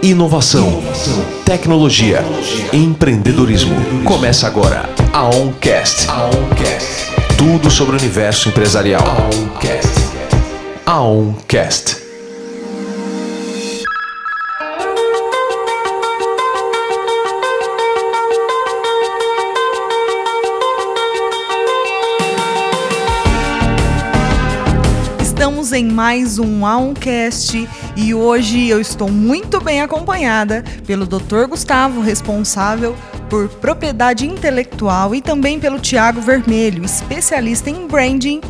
Inovação, tecnologia, empreendedorismo. Começa agora a OnCast. Tudo sobre o universo empresarial. A OnCast. Estamos em mais um Aoncast e hoje eu estou muito bem acompanhada pelo Dr. Gustavo, responsável por propriedade intelectual, e também pelo Tiago Vermelho, especialista em branding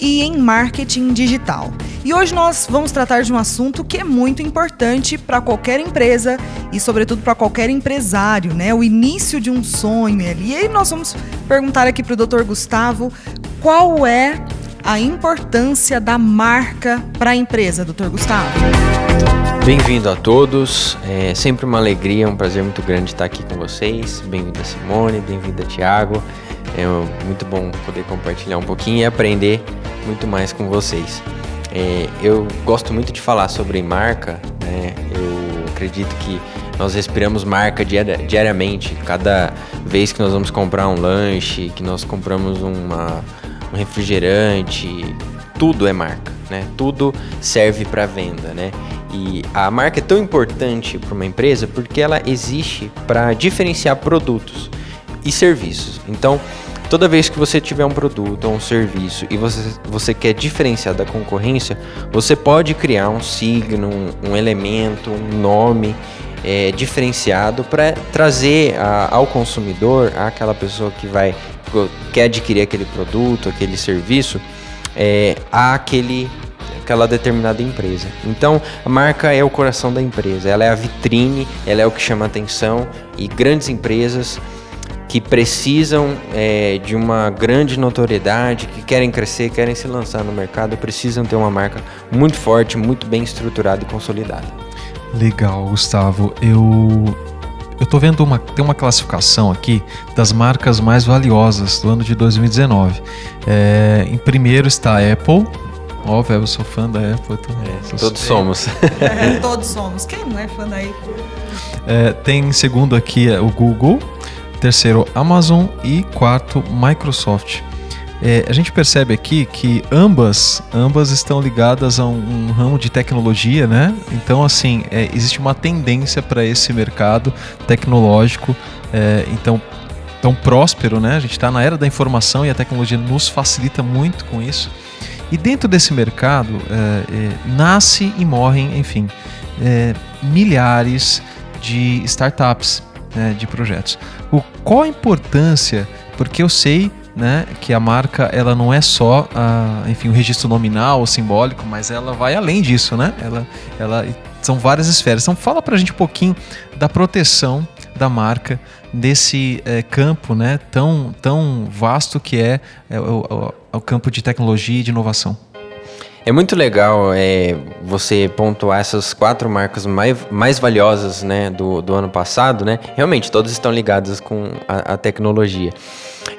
e em marketing digital. E hoje nós vamos tratar de um assunto que é muito importante para qualquer empresa e, sobretudo, para qualquer empresário, né? O início de um sonho. E aí nós vamos perguntar aqui para o Dr. Gustavo qual é a importância da marca para a empresa, doutor Gustavo. Bem-vindo a todos, é sempre uma alegria, um prazer muito grande estar aqui com vocês. Bem-vinda Simone, bem-vinda Tiago. É muito bom poder compartilhar um pouquinho e aprender muito mais com vocês. É, eu gosto muito de falar sobre marca, né? eu acredito que nós respiramos marca diariamente. Cada vez que nós vamos comprar um lanche, que nós compramos uma refrigerante, tudo é marca, né? Tudo serve para venda, né? E a marca é tão importante para uma empresa porque ela existe para diferenciar produtos e serviços. Então, toda vez que você tiver um produto ou um serviço e você, você quer diferenciar da concorrência, você pode criar um signo, um, um elemento, um nome é, diferenciado para trazer a, ao consumidor, àquela pessoa que vai quer adquirir aquele produto, aquele serviço, é, àquele aquela determinada empresa. Então, a marca é o coração da empresa, ela é a vitrine, ela é o que chama atenção e grandes empresas que precisam é, de uma grande notoriedade, que querem crescer, querem se lançar no mercado, precisam ter uma marca muito forte, muito bem estruturada e consolidada. Legal, Gustavo. Eu eu tô vendo uma tem uma classificação aqui das marcas mais valiosas do ano de 2019. É, em primeiro está a Apple. Óbvio, eu sou fã da Apple. Tô, é, todos somos. É, todos somos. Quem não é fã da Apple? É, tem em segundo aqui o Google, terceiro Amazon e quarto Microsoft. É, a gente percebe aqui que ambas, ambas estão ligadas a um, um ramo de tecnologia, né? Então, assim, é, existe uma tendência para esse mercado tecnológico, é, então tão próspero, né? A gente está na era da informação e a tecnologia nos facilita muito com isso. E dentro desse mercado é, é, nasce e morrem, enfim, é, milhares de startups, né, de projetos. O, qual a importância? Porque eu sei né, que a marca ela não é só, a, enfim, o registro nominal ou simbólico, mas ela vai além disso, né? Ela, ela são várias esferas. Então fala para a gente um pouquinho da proteção da marca nesse é, campo, né, tão tão vasto que é, é o, o, o campo de tecnologia e de inovação. É muito legal é, você pontuar essas quatro marcas mais, mais valiosas né, do, do ano passado, né? Realmente, todas estão ligadas com a, a tecnologia.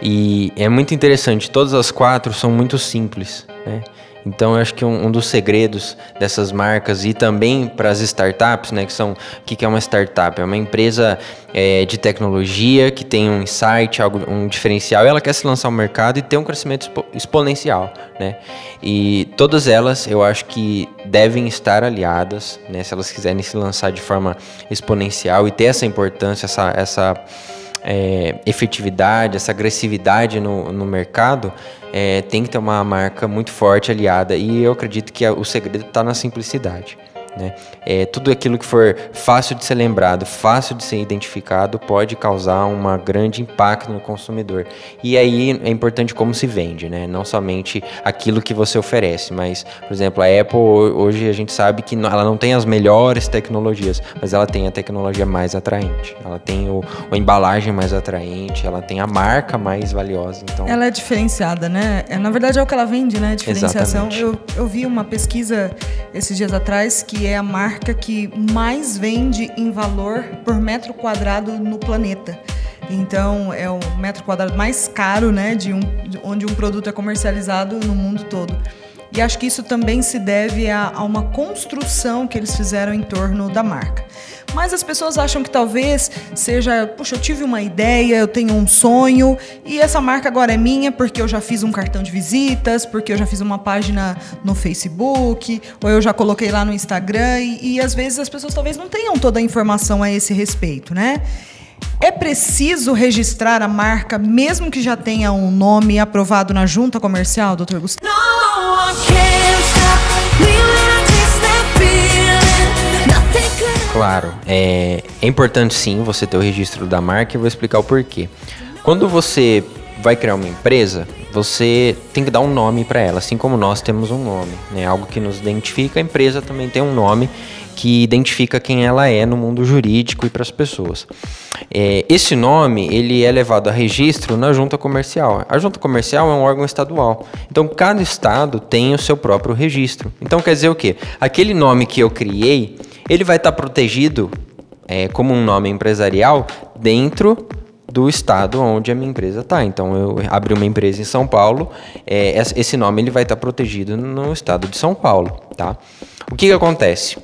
E é muito interessante, todas as quatro são muito simples, né? Então eu acho que um, um dos segredos dessas marcas e também para as startups, né, que são o que, que é uma startup? É uma empresa é, de tecnologia que tem um insight, algo, um diferencial, ela quer se lançar ao mercado e ter um crescimento expo exponencial, né? E todas elas eu acho que devem estar aliadas, né, se elas quiserem se lançar de forma exponencial e ter essa importância, essa, essa é, efetividade, essa agressividade no, no mercado, é, tem que ter uma marca muito forte aliada. E eu acredito que o segredo está na simplicidade. Né? É, tudo aquilo que for fácil de ser lembrado, fácil de ser identificado, pode causar um grande impacto no consumidor. E aí é importante como se vende, né? não somente aquilo que você oferece, mas, por exemplo, a Apple hoje a gente sabe que ela não tem as melhores tecnologias, mas ela tem a tecnologia mais atraente, ela tem o, a embalagem mais atraente, ela tem a marca mais valiosa. Então... Ela é diferenciada, né? É, na verdade é o que ela vende, né? Diferenciação. Eu, eu vi uma pesquisa esses dias atrás que é a marca que mais vende em valor por metro quadrado no planeta. Então, é o metro quadrado mais caro, né, de, um, de onde um produto é comercializado no mundo todo. E acho que isso também se deve a, a, uma construção que eles fizeram em torno da marca. mas as pessoas acham que talvez seja, puxa, eu tive uma ideia, eu tenho um sonho e essa marca agora é minha porque eu já fiz um cartão de visitas, porque eu já fiz uma página no Facebook, ou eu já coloquei lá no Instagram e, e às vezes as pessoas talvez não tenham toda a informação a esse respeito, né? É preciso registrar a marca, mesmo que já tenha um nome aprovado na junta comercial, doutor Gustavo? Claro, é, é importante sim você ter o registro da marca e vou explicar o porquê. Quando você vai criar uma empresa, você tem que dar um nome para ela, assim como nós temos um nome, né? Algo que nos identifica, a empresa também tem um nome que identifica quem ela é no mundo jurídico e para as pessoas. É, esse nome ele é levado a registro na junta comercial. A junta comercial é um órgão estadual, então cada estado tem o seu próprio registro. Então quer dizer o quê? Aquele nome que eu criei, ele vai estar tá protegido é, como um nome empresarial dentro do estado onde a minha empresa está. Então eu abri uma empresa em São Paulo, é, esse nome ele vai estar tá protegido no estado de São Paulo, tá? O que, que acontece?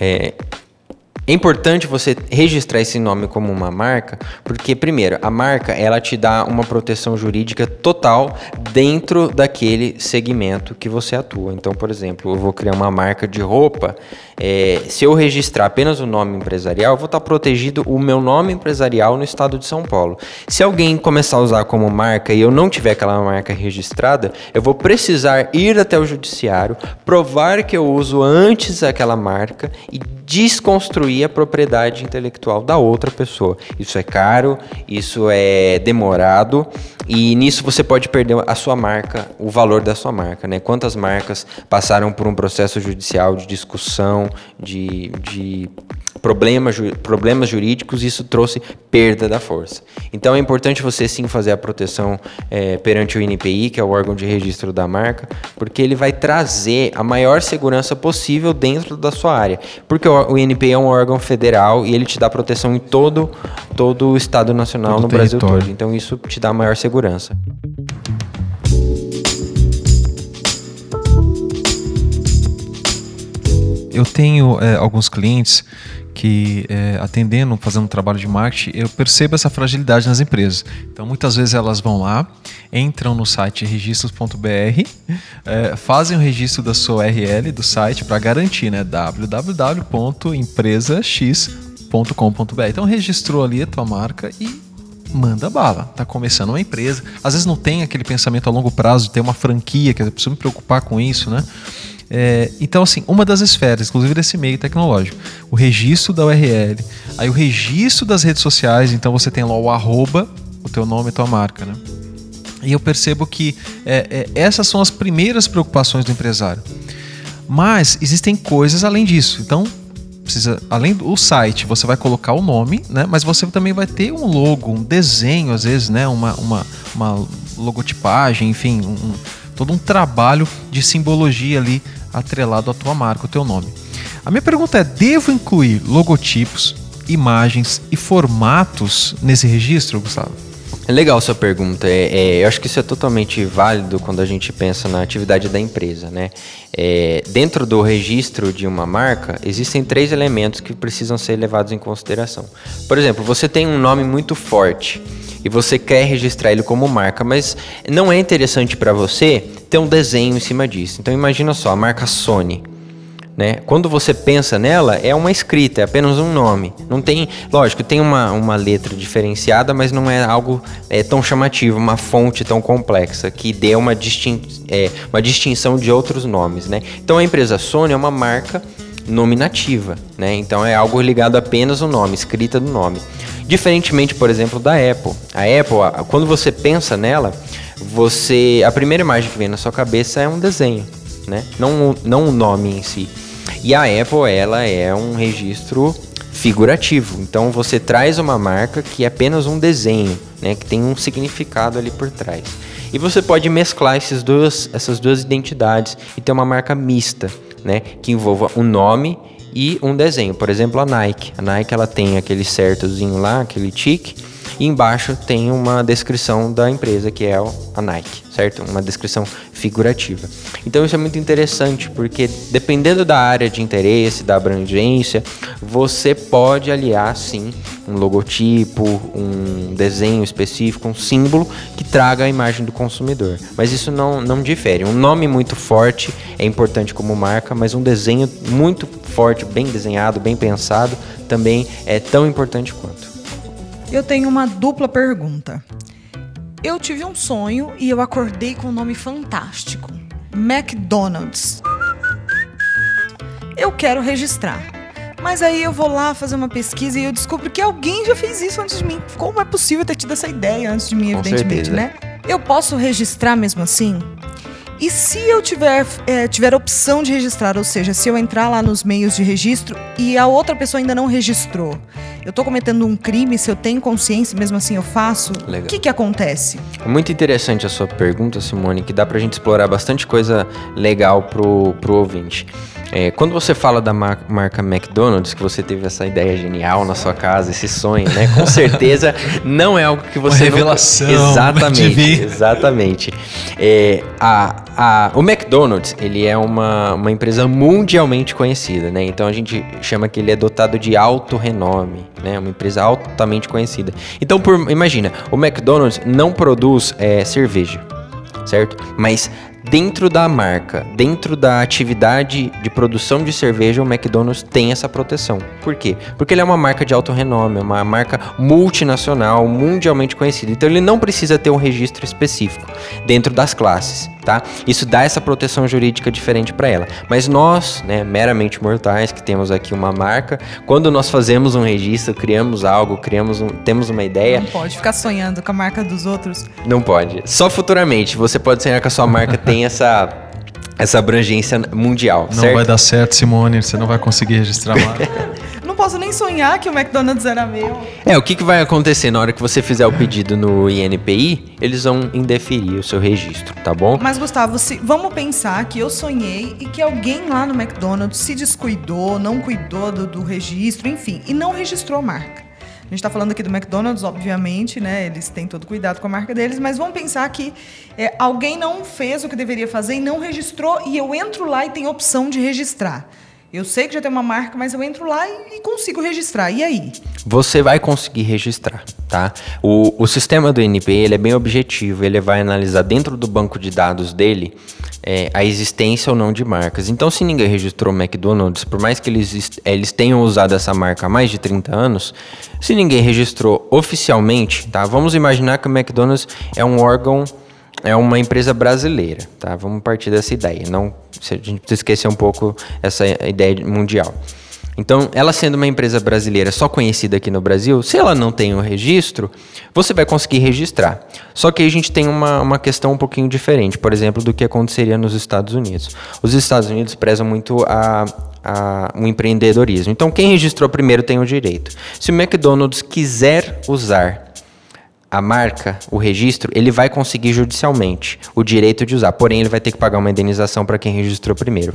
É, é importante você registrar esse nome como uma marca, porque primeiro, a marca ela te dá uma proteção jurídica total dentro daquele segmento que você atua. Então, por exemplo, eu vou criar uma marca de roupa, é, se eu registrar apenas o nome empresarial, eu vou estar protegido o meu nome empresarial no estado de São Paulo. Se alguém começar a usar como marca e eu não tiver aquela marca registrada, eu vou precisar ir até o judiciário, provar que eu uso antes aquela marca e desconstruir a propriedade intelectual da outra pessoa. Isso é caro, isso é demorado e nisso você pode perder a sua marca, o valor da sua marca, né? Quantas marcas passaram por um processo judicial de discussão, de, de problemas, problemas jurídicos, isso trouxe perda da força. Então é importante você sim fazer a proteção é, perante o INPI, que é o órgão de registro da marca, porque ele vai trazer a maior segurança possível dentro da sua área. Porque o, o INPI é um órgão federal e ele te dá proteção em todo, todo o Estado Nacional todo no Brasil todo. Então isso te dá maior segurança. Eu tenho é, alguns clientes que é, atendendo, fazendo um trabalho de marketing, eu percebo essa fragilidade nas empresas. Então, muitas vezes elas vão lá, entram no site registros.br, é, fazem o registro da sua URL do site para garantir, né? www.empresax.com.br. Então, registrou ali a tua marca e manda bala. Tá começando uma empresa. Às vezes não tem aquele pensamento a longo prazo de ter uma franquia, que eu preciso me preocupar com isso, né? É, então, assim, uma das esferas, inclusive desse meio tecnológico, o registro da URL, aí o registro das redes sociais, então você tem lá o arroba, o teu nome e tua marca, né? E eu percebo que é, é, essas são as primeiras preocupações do empresário. Mas existem coisas além disso. Então, precisa, além do site, você vai colocar o nome, né? Mas você também vai ter um logo, um desenho, às vezes, né? Uma, uma, uma logotipagem, enfim, um, todo um trabalho de simbologia ali atrelado à tua marca, o teu nome. A minha pergunta é: devo incluir logotipos, imagens e formatos nesse registro, Gustavo? É legal sua pergunta. É, é, eu acho que isso é totalmente válido quando a gente pensa na atividade da empresa, né? É, dentro do registro de uma marca, existem três elementos que precisam ser levados em consideração. Por exemplo, você tem um nome muito forte e você quer registrar ele como marca, mas não é interessante para você ter um desenho em cima disso. Então imagina só, a marca Sony. Né? Quando você pensa nela, é uma escrita, é apenas um nome. Não tem, lógico, tem uma, uma letra diferenciada, mas não é algo é, tão chamativo, uma fonte tão complexa que dê uma, distin é, uma distinção de outros nomes. Né? Então a empresa Sony é uma marca nominativa, né? Então é algo ligado apenas ao nome, escrita do nome. Diferentemente, por exemplo, da Apple. A Apple, quando você pensa nela, você a primeira imagem que vem na sua cabeça é um desenho, né? Não, não o nome em si. E a Apple, ela é um registro figurativo. Então você traz uma marca que é apenas um desenho, né? Que tem um significado ali por trás. E você pode mesclar esses dois, essas duas identidades e ter uma marca mista, né? Que envolva um nome e um desenho. Por exemplo, a Nike. A Nike ela tem aquele certozinho lá, aquele tique, e embaixo tem uma descrição da empresa que é a Nike, certo? Uma descrição figurativa. Então isso é muito interessante porque dependendo da área de interesse, da abrangência, você pode aliar sim um logotipo, um desenho específico, um símbolo que traga a imagem do consumidor. Mas isso não, não difere. Um nome muito forte é importante como marca, mas um desenho muito forte, bem desenhado, bem pensado, também é tão importante quanto. Eu tenho uma dupla pergunta. Eu tive um sonho e eu acordei com um nome fantástico: McDonald's. Eu quero registrar. Mas aí eu vou lá fazer uma pesquisa e eu descubro que alguém já fez isso antes de mim. Como é possível ter tido essa ideia antes de mim, Com evidentemente, certeza. né? Eu posso registrar mesmo assim? E se eu tiver, é, tiver a opção de registrar, ou seja, se eu entrar lá nos meios de registro e a outra pessoa ainda não registrou, eu estou cometendo um crime, se eu tenho consciência, mesmo assim eu faço, o que, que acontece? É muito interessante a sua pergunta, Simone, que dá pra gente explorar bastante coisa legal pro, pro ouvinte. É, quando você fala da mar- marca McDonald's, que você teve essa ideia genial na sua casa, esse sonho, né? Com certeza não é algo que você. nunca- revelação, Exatamente. adivinha. Exatamente. É, a, a, o McDonald's, ele é uma, uma empresa mundialmente conhecida, né? Então a gente chama que ele é dotado de alto renome, né? Uma empresa altamente conhecida. Então, por, imagina, o McDonald's não produz é, cerveja, certo? Mas dentro da marca, dentro da atividade de produção de cerveja, o McDonald's tem essa proteção. Por quê? Porque ele é uma marca de alto renome, é uma marca multinacional, mundialmente conhecida. Então ele não precisa ter um registro específico dentro das classes, tá? Isso dá essa proteção jurídica diferente para ela. Mas nós, né, meramente mortais, que temos aqui uma marca, quando nós fazemos um registro, criamos algo, criamos um, temos uma ideia, Não pode ficar sonhando com a marca dos outros. não pode. Só futuramente. Você pode sonhar que a sua marca tem essa, essa abrangência mundial, Não certo? vai dar certo, Simone. Você não vai conseguir registrar mais. Não posso nem sonhar que o McDonald's era meu. É, o que, que vai acontecer na hora que você fizer o pedido no INPI? Eles vão indeferir o seu registro, tá bom? Mas, Gustavo, se, vamos pensar que eu sonhei e que alguém lá no McDonald's se descuidou, não cuidou do, do registro, enfim, e não registrou a marca. Gente está falando aqui do McDonald's, obviamente, né? Eles têm todo cuidado com a marca deles, mas vamos pensar que é, alguém não fez o que deveria fazer e não registrou, e eu entro lá e tem opção de registrar. Eu sei que já tem uma marca, mas eu entro lá e, consigo registrar. E aí? Você vai conseguir registrar, tá? O, o sistema do INPI ele é bem objetivo, ele vai analisar dentro do banco de dados dele é, a existência ou não de marcas. Então, se ninguém registrou McDonald's, por mais que eles, eles tenham usado essa marca há mais de 30 anos, se ninguém registrou oficialmente, tá? Vamos imaginar que o McDonald's é um órgão é uma empresa brasileira, tá? Vamos partir dessa ideia. Não, se a gente precisa esquecer um pouco essa ideia mundial. Então, ela sendo uma empresa brasileira só conhecida aqui no Brasil, se ela não tem o registro, você vai conseguir registrar. Só que aí a gente tem uma, uma questão um pouquinho diferente, por exemplo, do que aconteceria nos Estados Unidos. Os Estados Unidos prezam muito a, a, o empreendedorismo. Então, quem registrou primeiro tem o direito. Se o McDonald's quiser usar a marca, o registro, ele vai conseguir judicialmente o direito de usar. Porém, ele vai ter que pagar uma indenização para quem registrou primeiro.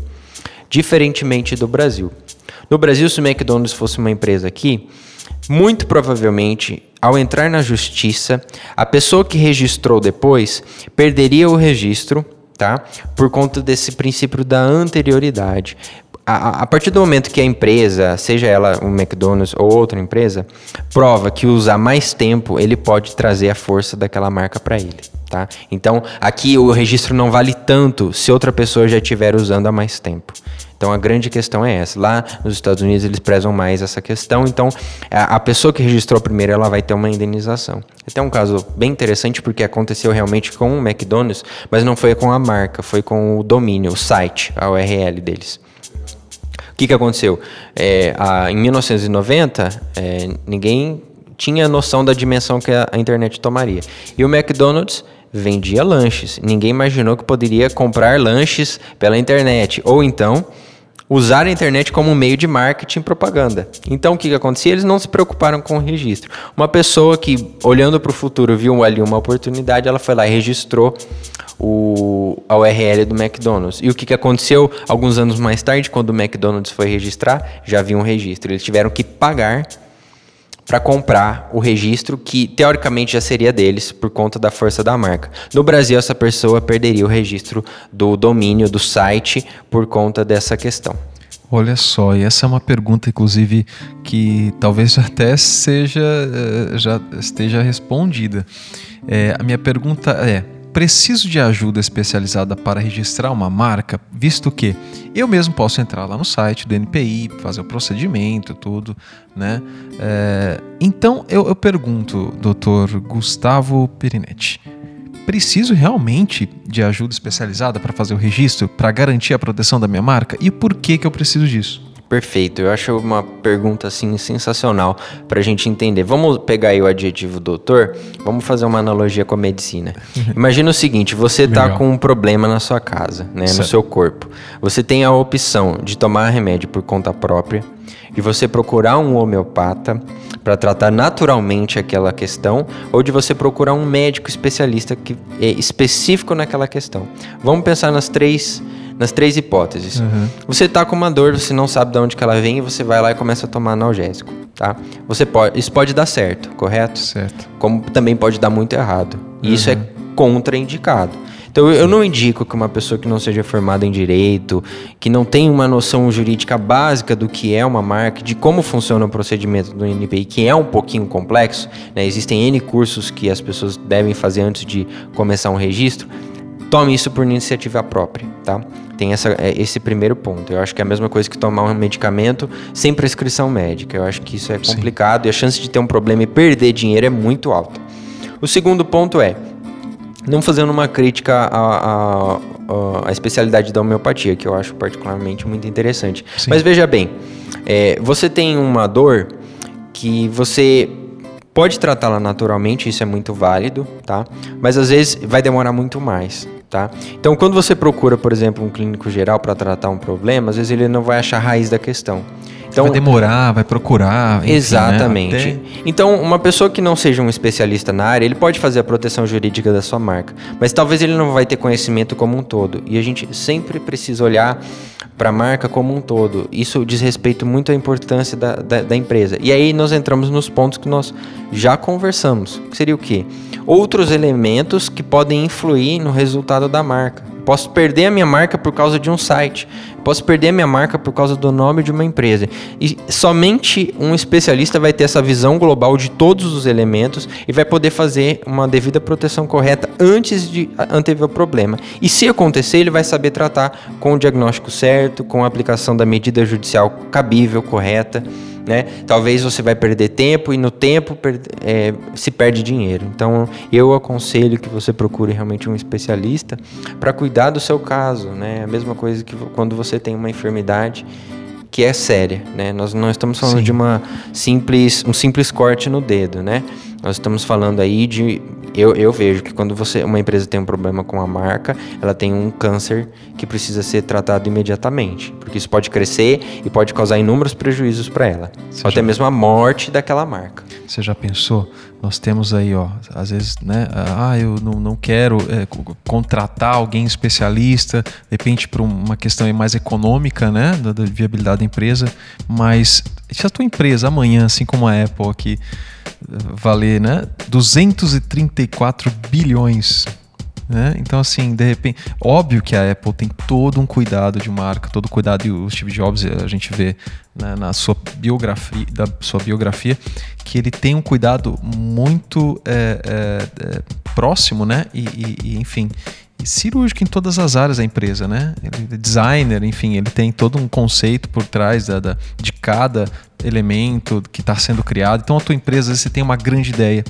Diferentemente do Brasil. No Brasil, se o McDonald's fosse uma empresa aqui, muito provavelmente, ao entrar na justiça, a pessoa que registrou depois perderia o registro, tá? Por conta desse princípio da anterioridade. A, a- partir do momento que a empresa, seja ela um McDonald's ou outra empresa, prova que usar mais tempo, ele pode trazer a força daquela marca para ele, tá? Então, aqui o registro não vale tanto se outra pessoa já estiver usando há mais tempo. Então, a grande questão é essa. Lá nos Estados Unidos, eles prezam mais essa questão. Então, a, pessoa que registrou primeiro, ela vai ter uma indenização. Até um caso bem interessante, porque aconteceu realmente com o McDonald's, mas não foi com a marca, foi com o domínio, o site, a URL deles. O que, que aconteceu? É, a- em 1990, é, ninguém tinha noção da dimensão que a, a internet tomaria. E o McDonald's vendia lanches. Ninguém imaginou que poderia comprar lanches pela internet. Ou então, usar a internet como um meio de marketing e propaganda. Então, o que, que acontecia? Eles não se preocuparam com o registro. Uma pessoa que, olhando para o futuro, viu ali uma oportunidade, ela foi lá e registrou o, a URL do McDonald's. E o que, que aconteceu alguns anos mais tarde, quando o McDonald's foi registrar, já havia um registro. Eles tiveram que pagar para comprar o registro que teoricamente já seria deles por conta da força da marca. No Brasil, essa pessoa perderia o registro do domínio do site por conta dessa questão. Olha só, e essa é uma pergunta, inclusive, que talvez até seja eh, já esteja respondida. É, a minha pergunta é: preciso de ajuda especializada para registrar uma marca, visto que eu mesmo posso entrar lá no site do NPI, fazer o procedimento, tudo, né? É, então eu, eu pergunto, doutor Gustavo Perinetti preciso realmente de ajuda especializada para fazer o registro, para garantir a proteção da minha marca? E por que, que eu preciso disso? Perfeito, eu acho uma pergunta assim sensacional para a gente entender. Vamos pegar aí o adjetivo doutor, vamos fazer uma analogia com a medicina. Imagina o seguinte: você está com um problema na sua casa, né, no seu corpo. Você tem a opção de tomar remédio por conta própria, de você procurar um homeopata para tratar naturalmente aquela questão, ou de você procurar um médico especialista que é específico naquela questão. Vamos pensar nas três nas três hipóteses. Uhum. Você tá com uma dor, você não sabe de onde que ela vem, e você vai lá e começa a tomar analgésico, tá? Você pode, isso pode dar certo, correto? Certo. Como também pode dar muito errado. E uhum. isso é contraindicado. Então eu não indico que uma pessoa que não seja formada em direito, que não tem uma noção jurídica básica do que é uma marca, de como funciona o procedimento do NPI, que é um pouquinho complexo, né? existem N cursos que as pessoas devem fazer antes de começar um registro, tome isso por iniciativa própria, tá? Tem essa, é, esse primeiro ponto. Eu acho que é a mesma coisa que tomar um medicamento sem prescrição médica. Eu acho que isso é complicado Sim. e a chance de ter um problema e perder dinheiro é muito alta. O segundo ponto é, não fazendo uma crítica à, à, à, especialidade da homeopatia, que eu acho particularmente muito interessante. Sim. Mas veja bem, é, você tem uma dor que você pode tratá-la naturalmente, isso é muito válido, tá? Mas às vezes vai demorar muito mais. Tá? Então, quando você procura, por exemplo, um clínico geral para tratar um problema, às vezes ele não vai achar a raiz da questão. Então, vai demorar, vai procurar. Enfim, né? exatamente. Né? Até... Então, uma pessoa que não seja um especialista na área, ele pode fazer a proteção jurídica da sua marca, mas talvez ele não vai ter conhecimento como um todo. E a gente sempre precisa olhar para a marca como um todo. Isso diz respeito muito à importância da, da, da, empresa. E aí nós entramos nos pontos que nós já conversamos. Que seria o quê? Outros elementos que podem influir no resultado da marca. Posso perder a minha marca por causa de um site. Posso perder minha marca por causa do nome de uma empresa. E somente um especialista vai ter essa visão global de todos os elementos e vai poder fazer uma devida proteção correta antes de antever o problema. E se acontecer, ele vai saber tratar com o diagnóstico certo, com a aplicação da medida judicial cabível, correta né? Talvez você vai perder tempo e no tempo é, se perde dinheiro. Então eu aconselho que você procure realmente um especialista para cuidar do seu caso, né? A mesma coisa que quando você tem uma enfermidade que é séria, né? Nós não estamos falando Sim. de uma simples, um simples corte no dedo, né? Nós estamos falando aí de eu, eu vejo que quando você uma empresa tem um problema com a marca, ela tem um câncer que precisa ser tratado imediatamente, porque isso pode crescer e pode causar inúmeros prejuízos para ela, ou até mesmo a morte daquela marca. Você já pensou? Nós temos aí, ó, às vezes, né? Ah, eu não, não quero é, contratar alguém especialista, de repente por uma questão mais econômica, né? Da, da viabilidade da empresa, mas se a tua empresa amanhã, assim como a Apple aqui, valer né, 234 bilhões. Né? Então, assim, de repente, óbvio que a Apple tem todo um cuidado de marca, todo cuidado, e o Steve Jobs, a gente vê né, na sua biografia, da sua biografia, que ele tem um cuidado muito é, é, é, próximo, né? E, e, e, enfim, cirúrgico em todas as áreas da empresa, né? Ele é designer, enfim, ele tem todo um conceito por trás da, da de cada elemento que está sendo criado. Então a tua empresa, você tem uma grande ideia,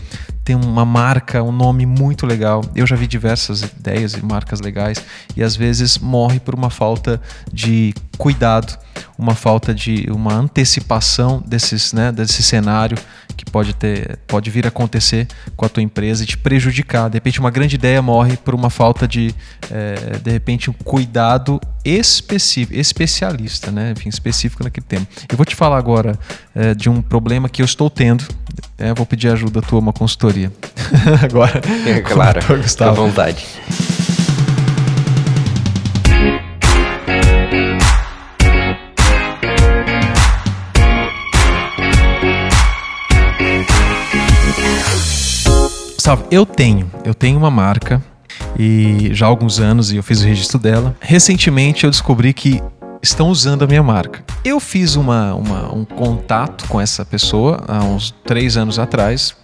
tem uma marca, um nome muito legal. Eu já vi diversas ideias e marcas legais e às vezes morre por uma falta de cuidado, uma falta de uma antecipação desses, né, desse cenário que pode ter, pode vir a acontecer com a tua empresa e te prejudicar. De repente, uma grande ideia morre por uma falta de, é, de repente, um cuidado específico, especialista, né? Enfim, específico naquele tema. Eu vou te falar agora é, de um problema que eu estou tendo. É, vou pedir ajuda tua, uma consultoria. agora. É, claro, à vontade. Gustavo, eu tenho, eu tenho uma marca e já há alguns anos e eu fiz o registro dela. Recentemente eu descobri que estão usando a minha marca. Eu fiz uma, uma um contato com essa pessoa há uns três anos atrás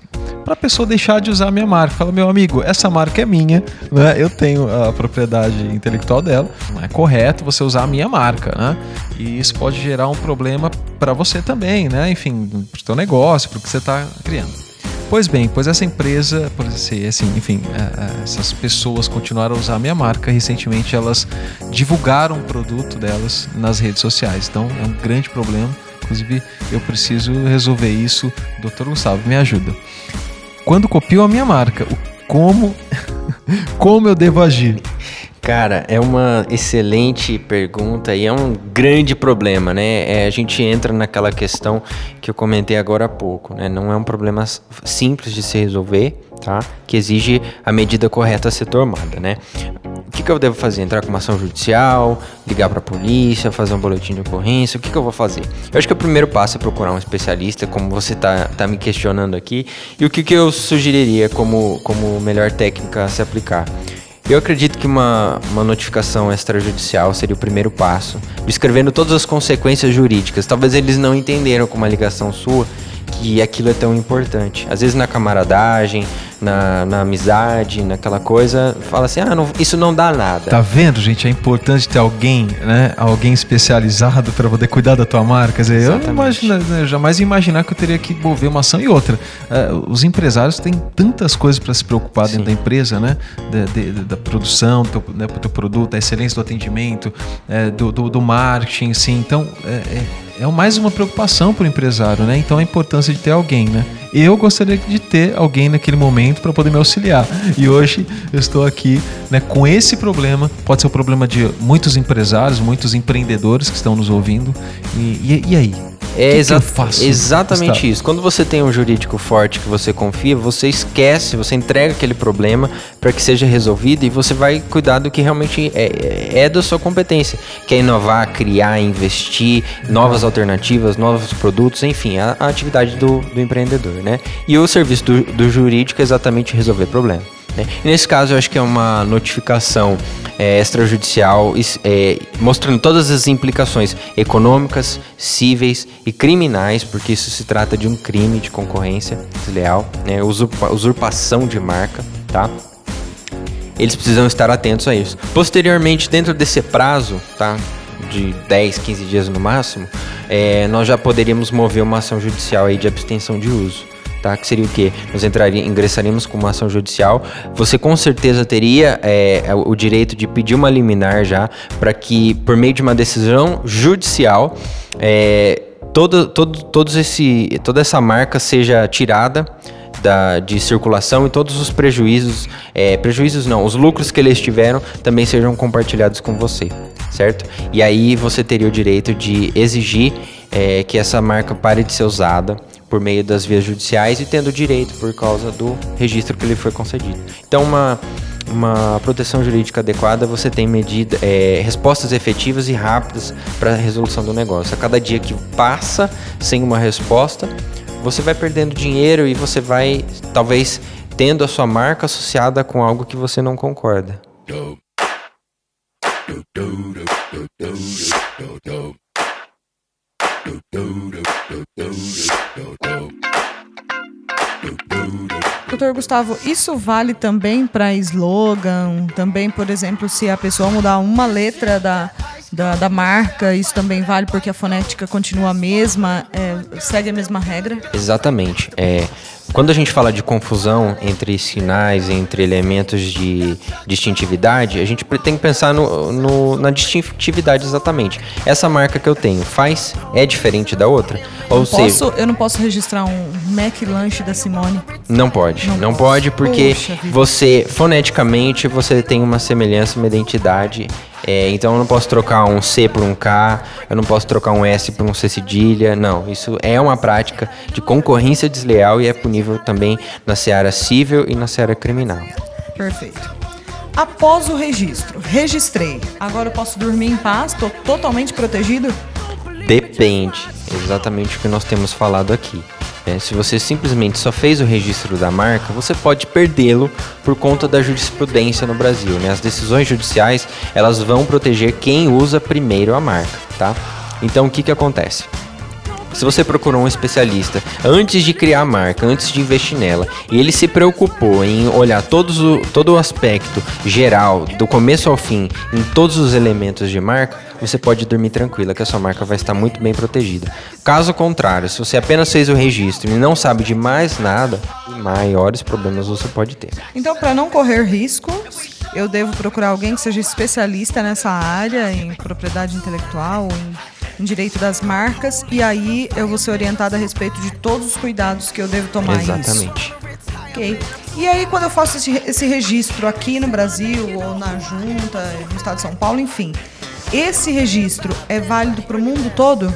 para a pessoa deixar de usar a minha marca. Fala, meu amigo, essa marca é minha, né? Eu tenho a propriedade intelectual dela. Não é correto você usar a minha marca, né? E isso pode gerar um problema para você também, né? Enfim, para o seu negócio, para o que você está criando. Pois bem, pois essa empresa, por assim, enfim, é, é, essas pessoas continuaram a usar a minha marca. Recentemente elas divulgaram o produto delas nas redes sociais. Então é um grande problema. Inclusive, eu preciso resolver isso. Doutor Gustavo, me ajuda. Quando copiam a minha marca, como, como eu devo agir? Cara, é uma excelente pergunta e é um grande problema, né? É, a gente entra naquela questão que eu comentei agora há pouco, né? Não é um problema simples de se resolver, tá? Que exige a medida correta a ser tomada, né? O que, que eu devo fazer? Entrar com uma ação judicial, ligar para a polícia, fazer um boletim de ocorrência? O que, que eu vou fazer? Eu acho que o primeiro passo é procurar um especialista, como você tá, tá me questionando aqui, e o que, que eu sugeriria como, como melhor técnica a se aplicar? Eu acredito que uma, uma notificação extrajudicial seria o primeiro passo, descrevendo todas as consequências jurídicas. Talvez eles não entenderam com uma ligação sua que aquilo é tão importante. Às vezes na camaradagem, na, na amizade, naquela coisa, fala assim, ah, não, isso não dá nada. Tá vendo, gente? É importante ter alguém, né? Alguém especializado para poder cuidar da tua marca. Quer dizer, eu não imagino, né, jamais imaginar que eu teria que envolver uma ação e outra. Uh, os empresários têm tantas coisas para se preocupar Sim. dentro da empresa, né? Da, de, da produção, do teu, né, teu produto, da excelência do atendimento, é, do, do, do, marketing, sim. Então, é, é é mais uma preocupação para o empresário, né? Então a importância de ter alguém, né? Eu gostaria de ter alguém naquele momento para poder me auxiliar. E hoje eu estou aqui né, com esse problema. Pode ser o problema de muitos empresários, muitos empreendedores que estão nos ouvindo. E, e, e aí? É exa faço, exatamente Gustavo? isso. Quando você tem um jurídico forte que você confia, você esquece, você entrega aquele problema para que seja resolvido e você vai cuidar do que realmente é, é da sua competência, que é inovar, criar, investir, novas alternativas, novos produtos, enfim, a, a atividade do, do, empreendedor, né? E o serviço do, do jurídico é exatamente resolver problema. Né? Nesse caso, eu acho que é uma notificação é, extrajudicial é, mostrando todas as implicações econômicas, cíveis e criminais, porque isso se trata de um crime de concorrência desleal, né? Usurpa, usurpação de marca, tá? Eles precisam estar atentos a isso. Posteriormente, dentro desse prazo, tá? De 10, 15 dias no máximo, é, nós já poderíamos mover uma ação judicial aí de abstenção de uso tá? Que seria o quê? Nós entraria, ingressaríamos com uma ação judicial. Você com certeza teria é, é o direito de pedir uma liminar já para que, por meio de uma decisão judicial, é, todo, todo, todos esse, toda essa marca seja tirada. Da, de circulação e todos os prejuízos, é, prejuízos não, os lucros que eles tiveram também sejam compartilhados com você, certo? E aí você teria o direito de exigir é, que essa marca pare de ser usada por meio das vias judiciais e tendo direito por causa do registro que lhe foi concedido. Então, uma, uma proteção jurídica adequada, você tem medida, é, respostas efetivas e rápidas para a resolução do negócio. A cada dia que passa sem uma resposta, você vai perdendo dinheiro e você vai, talvez, tendo a sua marca associada com algo que você não concorda. Doutor Gustavo, isso vale também para slogan? Também, por exemplo, se a pessoa mudar uma letra da, da, da marca, isso também vale porque a fonética continua a mesma, é, segue a mesma regra? Exatamente. É, quando a gente fala de confusão entre sinais, entre elementos de distintividade, a gente tem que pensar no, no, na distintividade exatamente. Essa marca que eu tenho faz é diferente da outra? Ou seja, posso, eu não posso registrar um Mac Lunch da Simone? Não pode. Não, não pode porque você foneticamente você tem uma semelhança, uma identidade é, então eu não posso trocar um C por um K, eu não posso trocar um S por um C cedilha. Não, isso é uma prática de concorrência desleal e é punível também na seara civil e na seara criminal. Perfeito. Após o registro, registrei. Agora eu posso dormir em paz? Estou totalmente protegido? Depende. Exatamente o que nós temos falado aqui. É, se você simplesmente só fez o registro da marca, você pode perdê-lo por conta da jurisprudência no Brasil. Né? As decisões judiciais elas vão proteger quem usa primeiro a marca, tá? Então o que, que acontece? Se você procurou um especialista antes de criar a marca, antes de investir nela, e ele se preocupou em olhar todos o, todo o aspecto geral, do começo ao fim, em todos os elementos de marca, você pode dormir tranquila que a sua marca vai estar muito bem protegida. Caso contrário, se você apenas fez o registro e não sabe de mais nada, maiores problemas você pode ter. Então, para não correr risco, eu devo procurar alguém que seja especialista nessa área, em propriedade intelectual, em em direito das marcas e aí eu vou ser orientada a respeito de todos os cuidados que eu devo tomar Exatamente. Isso. Ok. E aí quando eu faço esse, esse registro aqui no Brasil ou na junta, no estado de São Paulo, enfim, esse registro é válido para o mundo todo?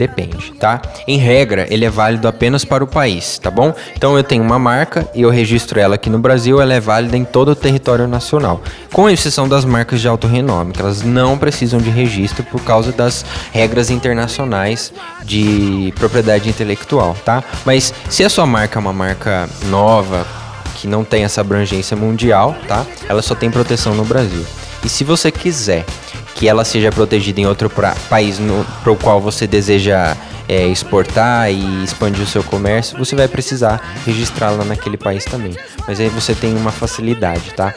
Depende, tá? Em regra, ele é válido apenas para o país, tá bom? Então eu tenho uma marca e eu registro ela aqui no Brasil, ela é válida em todo o território nacional, com exceção das marcas de alto renome, que elas não precisam de registro por causa das regras internacionais de propriedade intelectual, tá? Mas se a sua marca é uma marca nova, que não tem essa abrangência mundial, tá? Ela só tem proteção no Brasil. E se você quiser que ela seja protegida em outro pra, país para o qual você deseja é, exportar e expandir o seu comércio, você vai precisar registrá-la naquele país também. Mas aí você tem uma facilidade, tá?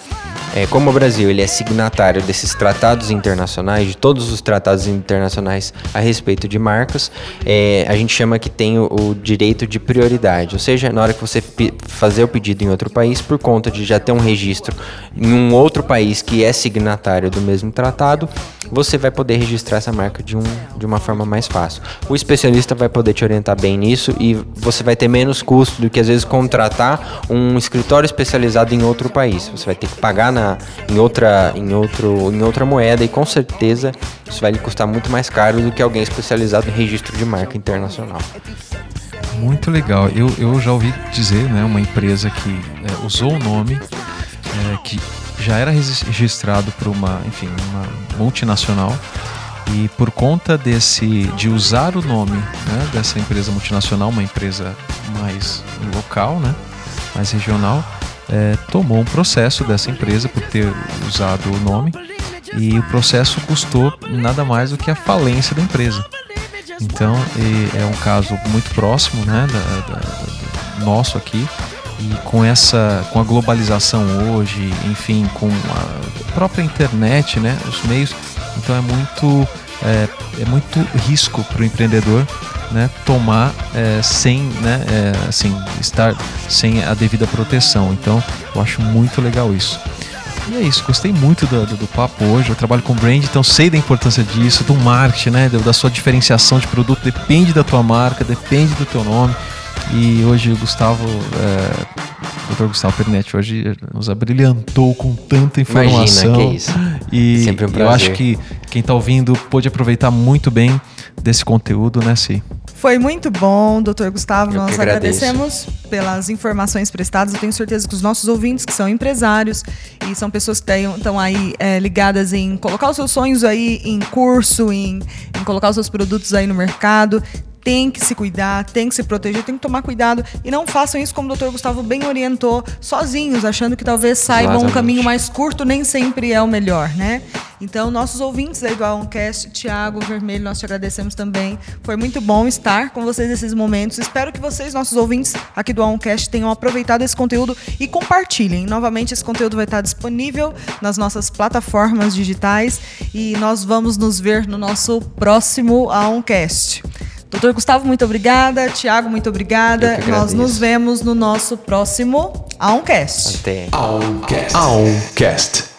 É, como o Brasil ele é signatário desses tratados internacionais, de todos os tratados internacionais a respeito de marcas, é, a gente chama que tem o, o, direito de prioridade. Ou seja, na hora que você fazer o pedido em outro país, por conta de já ter um registro em um outro país que é signatário do mesmo tratado, você vai poder registrar essa marca de, um, de uma forma mais fácil. O especialista vai poder te orientar bem nisso e você vai ter menos custo do que às vezes contratar um escritório especializado em outro país. Você vai ter que pagar na em, outra, em, outro, em outra moeda e com certeza isso vai lhe custar muito mais caro do que alguém especializado em registro de marca internacional. Muito legal. Eu, eu já ouvi dizer, né, uma empresa que é, usou o nome é, que já era registrado por uma, enfim, uma multinacional e por conta desse de usar o nome né, dessa empresa multinacional, uma empresa mais local, né, mais regional, é, tomou um processo dessa empresa por ter usado o nome e o processo custou nada mais do que a falência da empresa. Então é um caso muito próximo, né, da, da, da, nosso aqui e com essa, com a globalização hoje, enfim, com a própria internet, né, os meios, então é muito é, é muito risco para o empreendedor né, tomar é, sem, né, é, assim, estar sem a devida proteção. Então, eu acho muito legal isso. E é isso, gostei muito do, do, do, papo hoje. Eu trabalho com brand, então sei da importância disso, do marketing, né, da sua diferenciação de produto. Depende da tua marca, depende do teu nome. E hoje o Gustavo, é, o Dr. Gustavo Pernetti, hoje nos abrilhantou com tanta informação. Imagina, que isso. E Sempre um prazer. eu acho que quem está ouvindo pôde aproveitar muito bem desse conteúdo, né, Si? Foi muito bom, doutor Gustavo. Eu Nós agradecemos pelas informações prestadas. Eu tenho certeza que os nossos ouvintes, que são empresários e são pessoas que estão aí é, ligadas em colocar os seus sonhos aí em curso, em, em colocar os seus produtos aí no mercado, tem que se cuidar, tem que se proteger, tem que tomar cuidado e não façam isso como o Dr. Gustavo bem orientou, sozinhos, achando que talvez saibam Exatamente. um caminho mais curto, nem sempre é o melhor, né? Então, nossos ouvintes aí do Aoncast, Tiago Vermelho, nós te agradecemos também. Foi muito bom estar com vocês nesses momentos. Espero que vocês, nossos ouvintes aqui do Aoncast, tenham aproveitado esse conteúdo e compartilhem. Novamente, esse conteúdo vai estar disponível nas nossas plataformas digitais e nós vamos nos ver no nosso próximo Aoncast. Doutor Gustavo, muito obrigada. Tiago, muito obrigada. Nós nos vemos no nosso próximo Aoncast. Até. Aoncast. Aoncast.